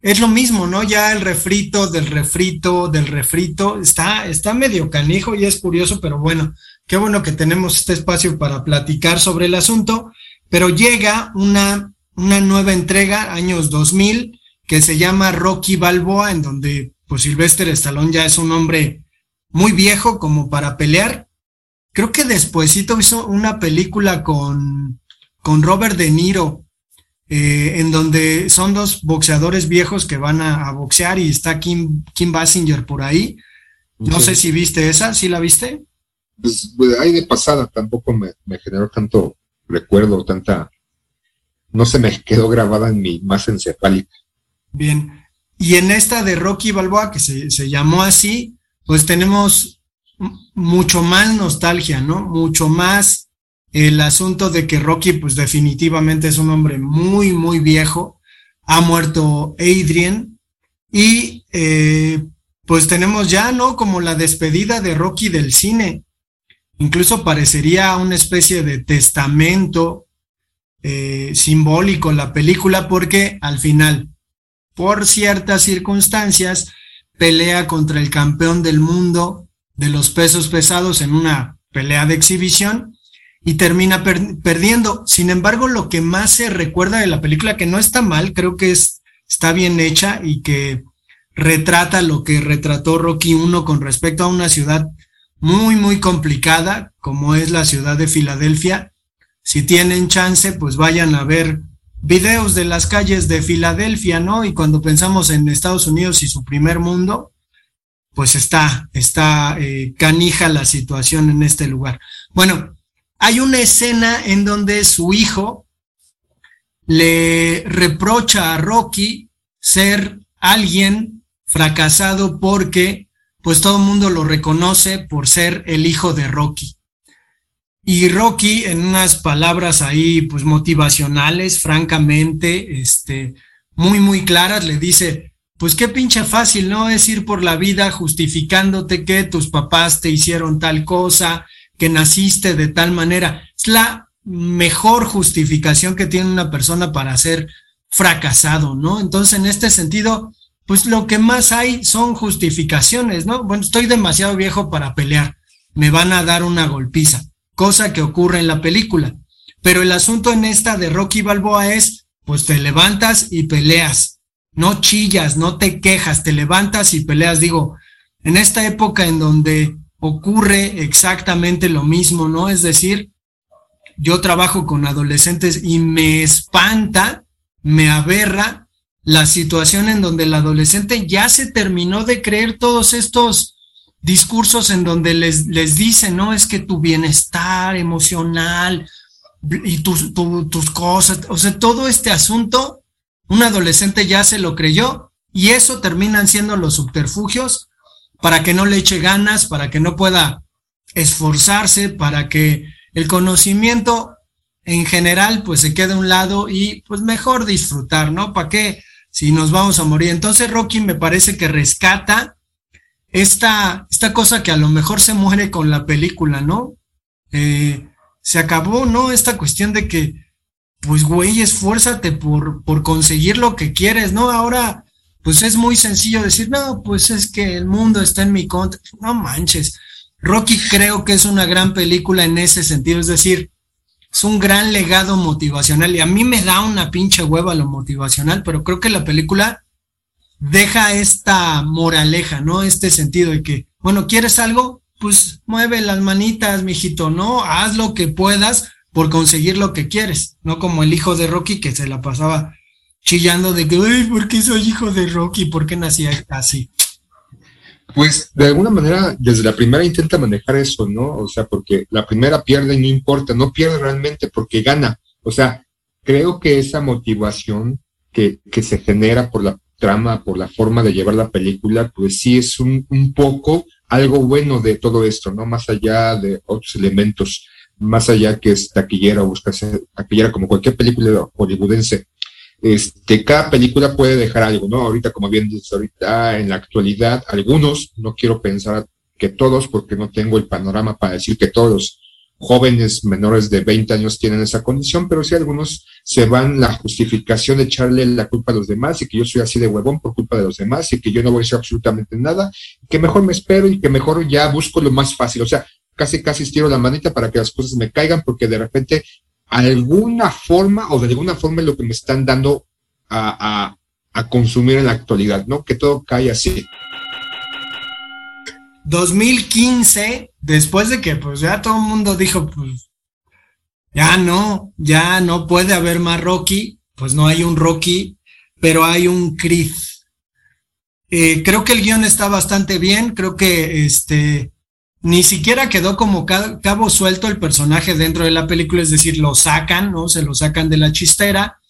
Speaker 3: es lo mismo, ¿no? Ya el refrito del refrito del refrito está, está medio canijo y es curioso, pero bueno, qué bueno que tenemos este espacio para platicar sobre el asunto, pero llega una, una nueva entrega, años 2000, que se llama Rocky Balboa, en donde pues Sylvester Stallone ya es un hombre muy viejo como para pelear. Creo que despuesito hizo una película con, con Robert De Niro, eh, en donde son dos boxeadores viejos que van a, a boxear y está Kim, Kim Basinger por ahí. No
Speaker 2: Sí.
Speaker 3: sé si viste esa, ¿sí la viste?
Speaker 2: Pues, pues, ahí de pasada tampoco me, me generó tanto recuerdo, tanta, no se me quedó grabada en mi masa encefálica.
Speaker 3: Bien. Y en esta de Rocky Balboa, que se, se llamó así, pues tenemos mucho más nostalgia, ¿no? Mucho más el asunto de que Rocky, pues definitivamente es un hombre muy, muy viejo. Ha muerto Adrian. Y eh, pues tenemos ya, ¿no? Como la despedida de Rocky del cine. Incluso parecería una especie de testamento eh, simbólico la película porque al final por ciertas circunstancias, pelea contra el campeón del mundo de los pesos pesados en una pelea de exhibición y termina per- perdiendo. Sin embargo, lo que más se recuerda de la película, que no está mal, creo que es, está bien hecha y que retrata lo que retrató Rocky 1 con respecto a una ciudad muy, muy complicada, como es la ciudad de Filadelfia. Si tienen chance, pues vayan a ver videos de las calles de Filadelfia, ¿no? Y cuando pensamos en Estados Unidos y su primer mundo, pues está, está eh, canija la situación en este lugar. Bueno, hay una escena en donde su hijo le reprocha a Rocky ser alguien fracasado porque pues todo el mundo lo reconoce por ser el hijo de Rocky. Y Rocky, en unas palabras ahí, pues motivacionales, francamente, este, muy, muy claras, le dice, pues qué pinche fácil, ¿no? Es ir por la vida justificándote que tus papás te hicieron tal cosa, que naciste de tal manera. Es la mejor justificación que tiene una persona para ser fracasado, ¿no? Entonces, en este sentido, pues lo que más hay son justificaciones, ¿no? Bueno, estoy demasiado viejo para pelear, me van a dar una golpiza cosa que ocurre en la película. Pero el asunto en esta de Rocky Balboa es, pues te levantas y peleas, no chillas, no te quejas, te levantas y peleas. Digo, en esta época en donde ocurre exactamente lo mismo, ¿no? Es decir, yo trabajo con adolescentes y me espanta, me aberra la situación en donde el adolescente ya se terminó de creer todos estos discursos en donde les, les dicen, no, es que tu bienestar emocional y tus, tu, tus cosas, o sea, todo este asunto, un adolescente ya se lo creyó y eso terminan siendo los subterfugios para que no le eche ganas, para que no pueda esforzarse, para que el conocimiento en general pues se queda a un lado y pues mejor disfrutar, ¿no? ¿Para qué? Si nos vamos a morir. Entonces Rocky me parece que rescata esta, esta cosa que a lo mejor se muere con la película, ¿no? Eh, se acabó, ¿no? Esta cuestión de que, pues, güey, esfuérzate por, por conseguir lo que quieres, ¿no? Ahora, pues es muy sencillo decir, no, pues es que el mundo está en mi contra. No manches. Rocky creo que es una gran película en ese sentido, es decir, es un gran legado motivacional y a mí me da una pinche hueva lo motivacional, pero creo que la película deja esta moraleja, ¿no? Este sentido de que, bueno, ¿quieres algo? Pues mueve las manitas, mijito, ¿no? Haz lo que puedas por conseguir lo que quieres, no como el hijo de Rocky que se la pasaba chillando de que, ay, ¿por qué soy hijo de Rocky? ¿Por qué nací así?
Speaker 2: Pues de alguna manera, desde la primera intenta manejar eso, ¿no? O sea, porque la primera pierde y no importa, no pierde realmente porque gana. O sea, creo que esa motivación que, que se genera por la trama, por la forma de llevar la película, pues sí es un, un poco algo bueno de todo esto, ¿no? Más allá de otros elementos, más allá que es taquillera o buscarse taquillera como cualquier película hollywoodense este, cada película puede dejar algo, ¿no? Ahorita, como bien dices, ahorita en la actualidad, algunos, no quiero pensar que todos, porque no tengo el panorama para decir que todos jóvenes menores de 20 años tienen esa condición, pero sí algunos se van la justificación de echarle la culpa a los demás y que yo soy así de huevón por culpa de los demás y que yo no voy a hacer absolutamente nada, que mejor me espero y que mejor ya busco lo más fácil. O sea, casi casi estiro la manita para que las cosas me caigan porque de repente alguna forma o de alguna forma es lo que me están dando a, a, a consumir en la actualidad, ¿no? Que todo cae así.
Speaker 3: 2015, después de que pues ya todo el mundo dijo, pues ya no, ya no puede haber más Rocky, pues no hay un Rocky, pero hay un Chris. Eh, creo que el guion está bastante bien, creo que este ni siquiera quedó como cabo suelto el personaje dentro de la película, es decir, lo sacan, ¿no? Se lo sacan de la chistera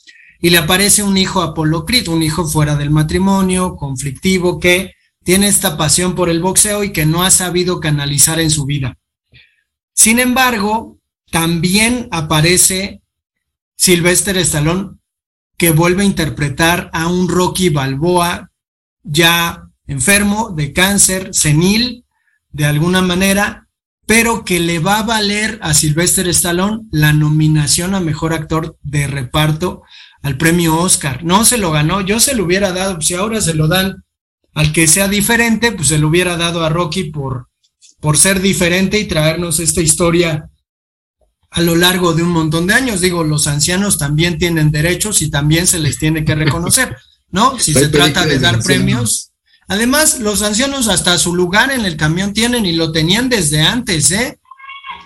Speaker 3: y le aparece un hijo Apolo Creed, un hijo fuera del matrimonio, conflictivo, que tiene esta pasión por el boxeo y que no ha sabido canalizar en su vida. Sin embargo, también aparece Sylvester Stallone, que vuelve a interpretar a un Rocky Balboa ya enfermo de cáncer, senil, de alguna manera, pero que le va a valer a Sylvester Stallone la nominación a mejor actor de reparto al premio Oscar. No se lo ganó, yo se lo hubiera dado, si ahora se lo dan al que sea diferente, pues se lo hubiera dado a Rocky por, por ser diferente y traernos esta historia a lo largo de un montón de años. Digo, los ancianos también tienen derechos y también se les tiene que reconocer, ¿no? Si se trata de dar premios. Además, los ancianos hasta su lugar en el camión tienen y lo tenían desde antes, ¿eh?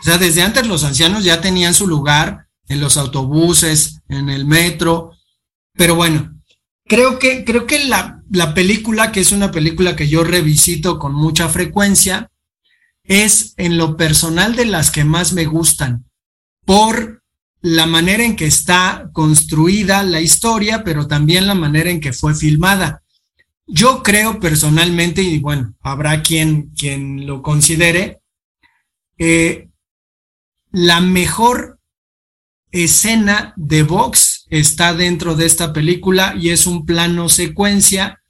Speaker 3: O sea, desde antes los ancianos ya tenían su lugar en los autobuses, en el metro. Pero bueno, creo que, creo que la, la película, que es una película que yo revisito con mucha frecuencia, es en lo personal de las que más me gustan, por la manera en que está construida la historia, pero también la manera en que fue filmada. Yo creo personalmente, y bueno, habrá quien, quien lo considere, eh, la mejor escena de box está dentro de esta película y es un plano secuencia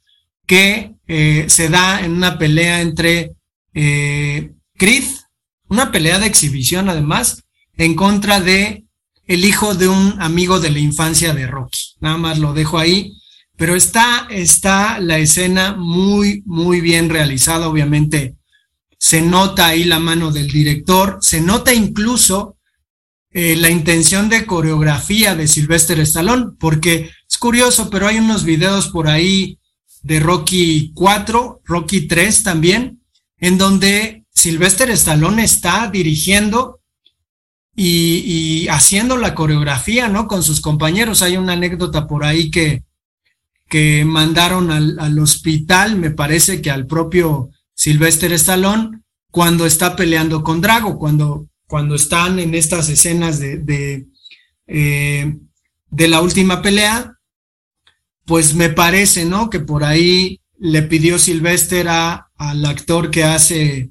Speaker 3: que eh, se da en una pelea entre eh, Creed, una pelea de exhibición además, en contra de el hijo de un amigo de la infancia de Rocky. Nada más lo dejo ahí, pero está, está la escena muy, muy bien realizada, obviamente. Se nota ahí la mano del director, se nota incluso eh, la intención de coreografía de Sylvester Stallone, porque es curioso, pero hay unos videos por ahí de Rocky 4, Rocky 3 también, en donde Sylvester Stallone está dirigiendo y, haciendo la coreografía, ¿no? Con sus compañeros. Hay una anécdota por ahí que, que mandaron al, al hospital, me parece que al propio Sylvester Stallone, cuando está peleando con Drago, cuando cuando están en estas escenas de, eh, de la última pelea, pues me parece, ¿no? Que por ahí le pidió Sylvester a, al actor que hace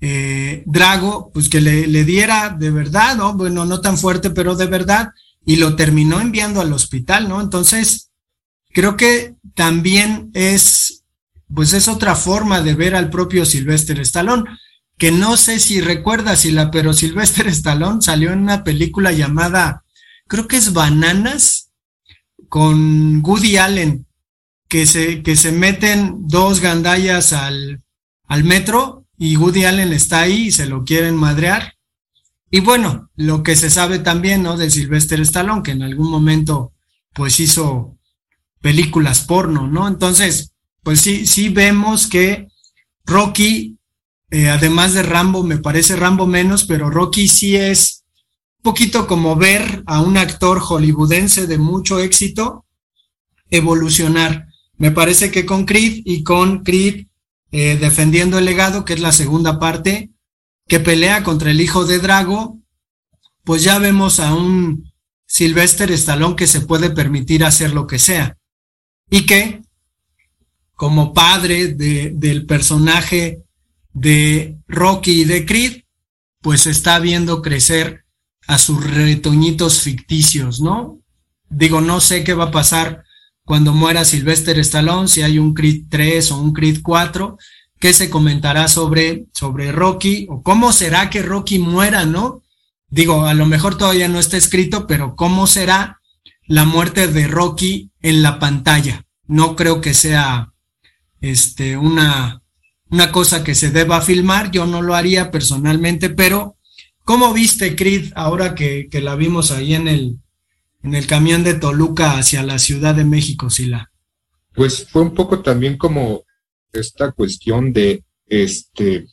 Speaker 3: eh, Drago, pues que le, le diera de verdad, ¿no? Bueno, no tan fuerte, pero de verdad, y lo terminó enviando al hospital, ¿no? Entonces, creo que también es, pues es otra forma de ver al propio Sylvester Stallone, que no sé si recuerdas, la, pero Sylvester Stallone salió en una película llamada, creo que es Bananas, con Woody Allen, que se, que se meten dos gandallas al, al metro y Woody Allen está ahí y se lo quieren madrear. Y bueno, lo que se sabe también, ¿no? De Sylvester Stallone, que en algún momento, pues hizo películas porno, ¿no? Entonces, pues sí, sí vemos que Rocky, eh, además de Rambo, me parece Rambo menos, pero Rocky sí es un poquito como ver a un actor hollywoodense de mucho éxito evolucionar. Me parece que con Creed y con Creed eh, defendiendo el legado, que es la segunda parte, que pelea contra el hijo de Drago, pues ya vemos a un Sylvester Stallone que se puede permitir hacer lo que sea. Y que, como padre de, del personaje de Rocky y de Creed, pues está viendo crecer a sus retoñitos ficticios, ¿no? Digo, no sé qué va a pasar cuando muera Sylvester Stallone, si hay un Creed 3 o un Creed 4, ¿Qué se comentará sobre, sobre Rocky? ¿O cómo será que Rocky muera, no? Digo, a lo mejor todavía no está escrito, pero ¿cómo será la muerte de Rocky en la pantalla? No creo que sea este, una, una cosa que se deba filmar, yo no lo haría personalmente, pero ¿cómo viste Creed ahora que, que la vimos ahí en el, en el camión de Toluca hacia la Ciudad de México, Sila?
Speaker 2: Pues fue un poco también como esta cuestión de este,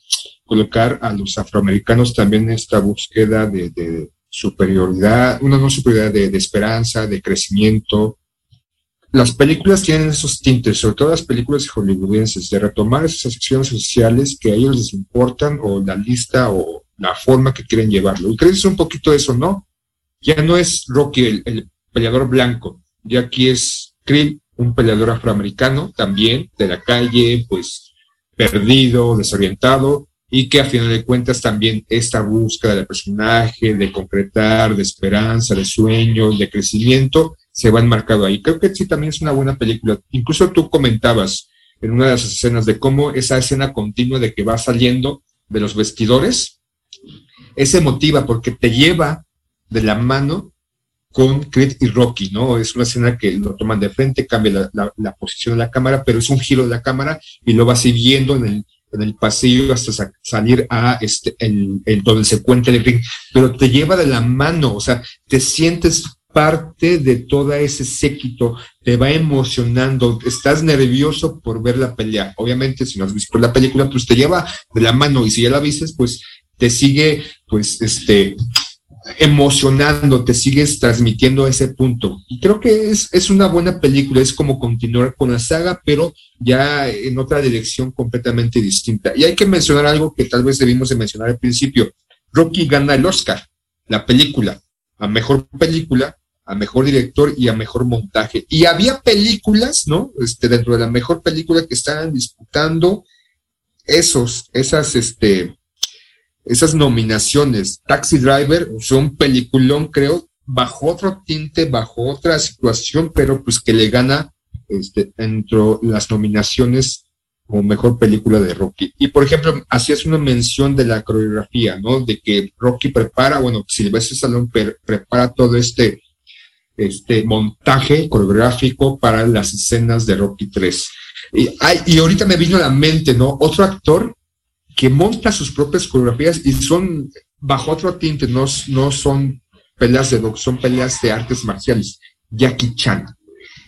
Speaker 2: colocar a los afroamericanos también en esta búsqueda de, de superioridad, una no superioridad de, de, esperanza, de crecimiento. Las películas tienen esos tintes, sobre todo las películas hollywoodenses, de retomar esas secciones sociales que a ellos les importan o la lista o la forma que quieren llevarlo. Y crees un poquito eso, ¿no? Ya no es Rocky el, el peleador blanco, ya aquí es Creed un peleador afroamericano también de la calle, pues perdido, desorientado, y que a final de cuentas también esta búsqueda del personaje, de concretar, de esperanza, de sueños, de crecimiento, se va enmarcado ahí. Creo que sí también es una buena película. Incluso tú comentabas en una de las escenas de cómo esa escena continua de que va saliendo de los vestidores, es emotiva porque te lleva de la mano con Creed y Rocky, ¿no? Es una escena que lo toman de frente, cambia la, posición de la cámara, pero es un giro de la cámara y lo vas viendo en el, en el pasillo hasta sa salir a este, el, el, donde se cuenta el ring, pero te lleva de la mano, o sea, te sientes parte de todo ese séquito, te va emocionando, estás nervioso por ver la pelea. Obviamente, si no has visto la película, pues te lleva de la mano y si ya la viste, pues te sigue, pues, este, emocionando, te sigues transmitiendo ese punto. Y creo que es, es una buena película, es como continuar con la saga, pero ya en otra dirección completamente distinta. Y hay que mencionar algo que tal vez debimos de mencionar al principio. Rocky gana el Oscar, la película, a mejor película, a mejor director y a mejor montaje. Y había películas, ¿no? Este, dentro de la mejor película que estaban disputando esos, esas, este, esas nominaciones. Taxi Driver fue un peliculón, creo, bajo otro tinte, bajo otra situación, pero pues que le gana este, dentro las nominaciones como mejor película de Rocky. Y por ejemplo, hacías una mención de la coreografía, ¿no? De que Rocky prepara, bueno, Silvestre pre prepara todo este, este montaje coreográfico para las escenas de Rocky 3. Y, ay, y ahorita me vino a la mente, ¿no? Otro actor que monta sus propias coreografías y son bajo otro tinte, no, no son peleas de box, son peleas de artes marciales. Jackie Chan.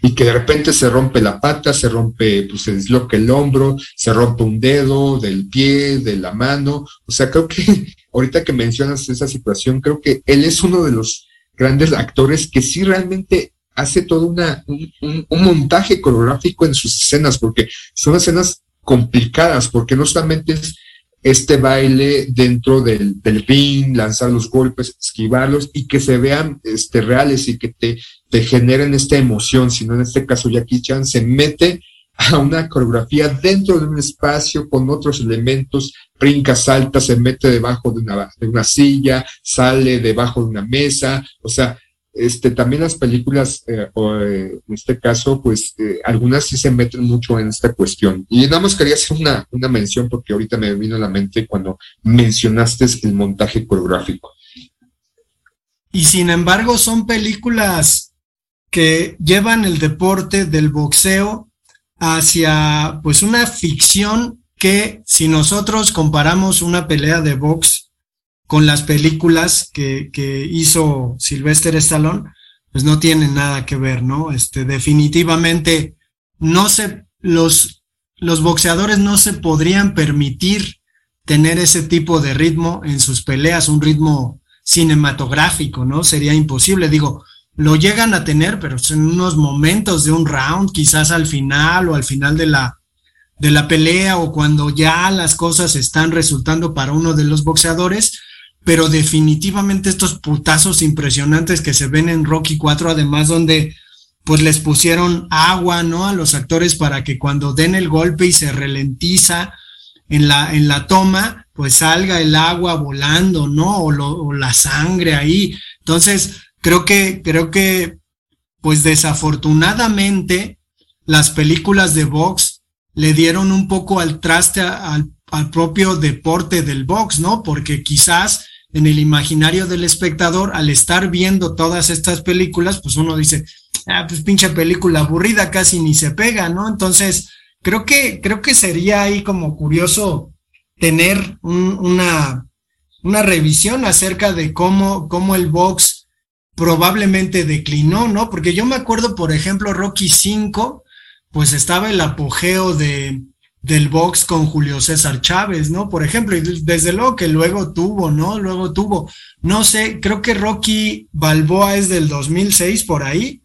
Speaker 2: Y que de repente se rompe la pata, se rompe, pues se desloca el hombro, se rompe un dedo del pie, de la mano. O sea, creo que ahorita que mencionas esa situación, creo que él es uno de los grandes actores que sí realmente hace todo una, un, montaje coreográfico en sus escenas, porque son escenas complicadas, porque no solamente es este baile dentro del, del, ring, lanzar los golpes, esquivarlos y que se vean este, reales y que te, te generen esta emoción, sino en este caso Jackie Chan se mete a una coreografía dentro de un espacio con otros elementos, brinca, salta, se mete debajo de una, de una silla, sale debajo de una mesa, o sea, este, también las películas, eh, o, eh, en este caso, pues eh, algunas sí se meten mucho en esta cuestión. Y nada más quería hacer una, una mención porque ahorita me vino a la mente cuando mencionaste el montaje coreográfico.
Speaker 3: Y sin embargo son películas que llevan el deporte del boxeo hacia pues una ficción que si nosotros comparamos una pelea de box con las películas que, que hizo Sylvester Stallone, pues no tienen nada que ver, ¿no? Este, definitivamente no se, los, los boxeadores no se podrían permitir tener ese tipo de ritmo en sus peleas, un ritmo cinematográfico, ¿no? Sería imposible, digo, lo llegan a tener, pero son unos momentos de un round, quizás al final o al final de la, de la pelea o cuando ya las cosas están resultando para uno de los boxeadores, pero definitivamente estos putazos impresionantes que se ven en Rocky 4, además donde pues les pusieron agua, ¿no? A los actores para que cuando den el golpe y se ralentiza en la, en la toma, pues salga el agua volando, ¿no? O, o la sangre ahí. Entonces, creo que, creo que, pues desafortunadamente, las películas de box le dieron un poco al traste al, al propio deporte del box, ¿no? Porque quizás en el imaginario del espectador, al estar viendo todas estas películas, pues uno dice, ah, pues pinche película aburrida, casi ni se pega, ¿no? Entonces, creo que, creo que sería ahí como curioso tener un, una, una revisión acerca de cómo, cómo el box probablemente declinó, ¿no? Porque yo me acuerdo, por ejemplo, Rocky 5, pues estaba el apogeo de, del box con Julio César Chávez, ¿no? Por ejemplo, y desde luego que luego tuvo, ¿no? Luego tuvo, no sé, creo que Rocky Balboa es del 2006 por ahí.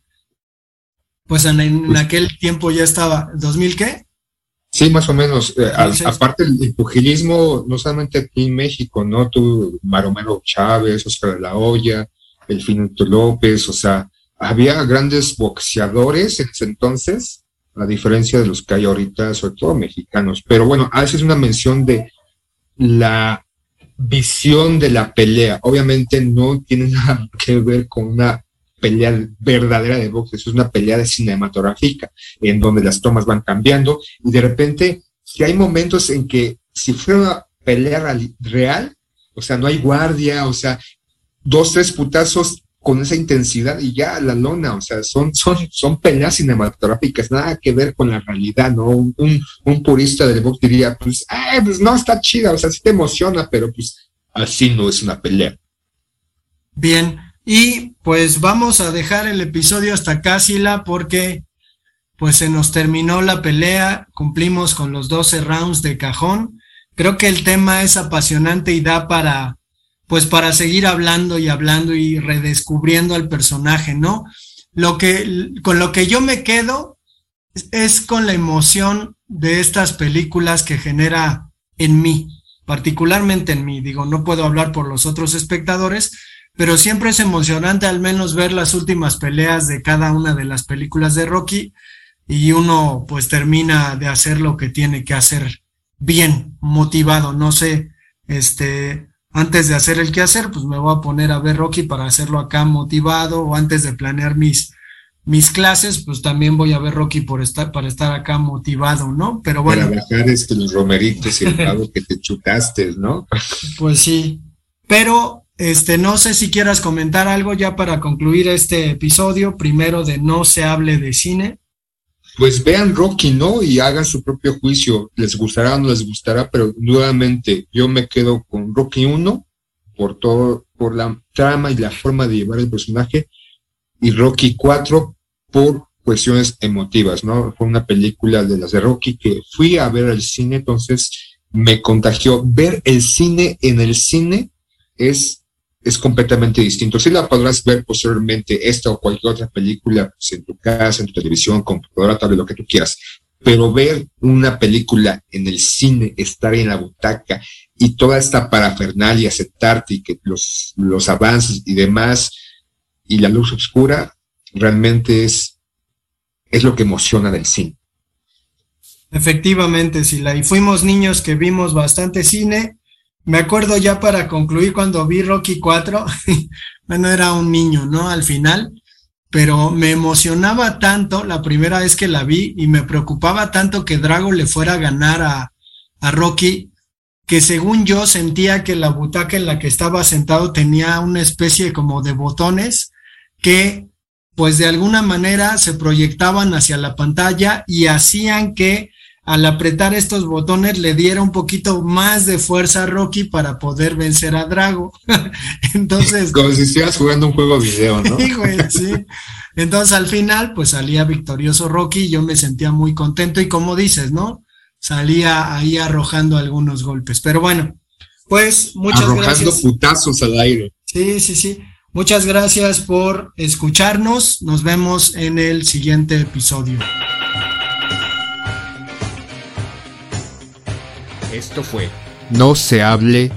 Speaker 3: Pues en, en aquel tiempo ya estaba, ¿2000 qué?
Speaker 2: Sí, más o menos. Eh, al, aparte el pugilismo, no solamente aquí en México, ¿no? Tú, Maromero Chávez, Oscar de la Hoya, el Finito López, o sea, había grandes boxeadores en ese entonces, a diferencia de los que hay ahorita, sobre todo mexicanos. Pero bueno, haces una mención de la visión de la pelea. Obviamente no tiene nada que ver con una pelea verdadera de box, es una pelea de cinematográfica, en donde las tomas van cambiando y de repente, si hay momentos en que si fuera una pelea real, o sea, no hay guardia, o sea, dos, tres putazos con esa intensidad y ya la lona, o sea, son, son, son peleas cinematográficas, nada que ver con la realidad, ¿no? Un, un purista del box diría, pues, eh, pues no, está chida, o sea, sí te emociona, pero pues así no es una pelea.
Speaker 3: Bien, y pues vamos a dejar el episodio hasta acá, Sila, porque pues se nos terminó la pelea, cumplimos con los 12 rounds de cajón. Creo que el tema es apasionante y da para, pues para seguir hablando y hablando y redescubriendo al personaje, ¿no? Lo que, con lo que yo me quedo es, con la emoción de estas películas que genera en mí, particularmente en mí. Digo, no puedo hablar por los otros espectadores, pero siempre es emocionante al menos ver las últimas peleas de cada una de las películas de Rocky y uno pues termina de hacer lo que tiene que hacer bien, motivado, no sé, este, antes de hacer el que hacer, pues me voy a poner a ver Rocky para hacerlo acá motivado o antes de planear mis mis clases, pues también voy a ver Rocky por estar, para estar acá motivado, ¿no? Pero bueno.
Speaker 2: Para bajar este, los romeritos y el pavo que te chutaste, ¿no?
Speaker 3: Pues sí. Pero este, no sé si quieras comentar algo ya para concluir este episodio, primero de No se hable de cine.
Speaker 2: Pues vean Rocky, ¿no? Y hagan su propio juicio. Les gustará o no les gustará, pero nuevamente yo me quedo con Rocky 1 por todo, por la trama y la forma de llevar el personaje, y Rocky 4 por cuestiones emotivas, ¿no? Fue una película de las de Rocky que fui a ver al cine, entonces me contagió. Ver el cine en el cine es es completamente distinto. Si la podrás ver posteriormente, esta o cualquier otra película, pues, en tu casa, en tu televisión, computadora, tablet, lo que tú quieras. Pero ver una película en el cine, estar en la butaca y toda esta parafernalia, aceptarte y que los, los avances y demás, y la luz oscura, realmente es, es lo que emociona del cine.
Speaker 3: Efectivamente, Sila. Y fuimos niños que vimos bastante cine. Me acuerdo ya para concluir cuando vi Rocky 4, bueno, era un niño, ¿no? Al final, pero me emocionaba tanto la primera vez que la vi y me preocupaba tanto que Drago le fuera a ganar a, a Rocky, que según yo sentía que la butaca en la que estaba sentado tenía una especie como de botones que pues de alguna manera se proyectaban hacia la pantalla y hacían que al apretar estos botones le diera un poquito más de fuerza a Rocky para poder vencer a Drago. Entonces.
Speaker 2: Como si estuvieras jugando un juego video, ¿no?
Speaker 3: Sí, güey, sí. Entonces al final, pues salía victorioso Rocky y yo me sentía muy contento y como dices, ¿no? Salía ahí arrojando algunos golpes. Pero bueno, pues muchas
Speaker 2: Arrojando
Speaker 3: gracias.
Speaker 2: putazos al aire.
Speaker 3: Sí, sí, sí. Muchas gracias por escucharnos. Nos vemos en el siguiente episodio.
Speaker 2: Esto fue No se hable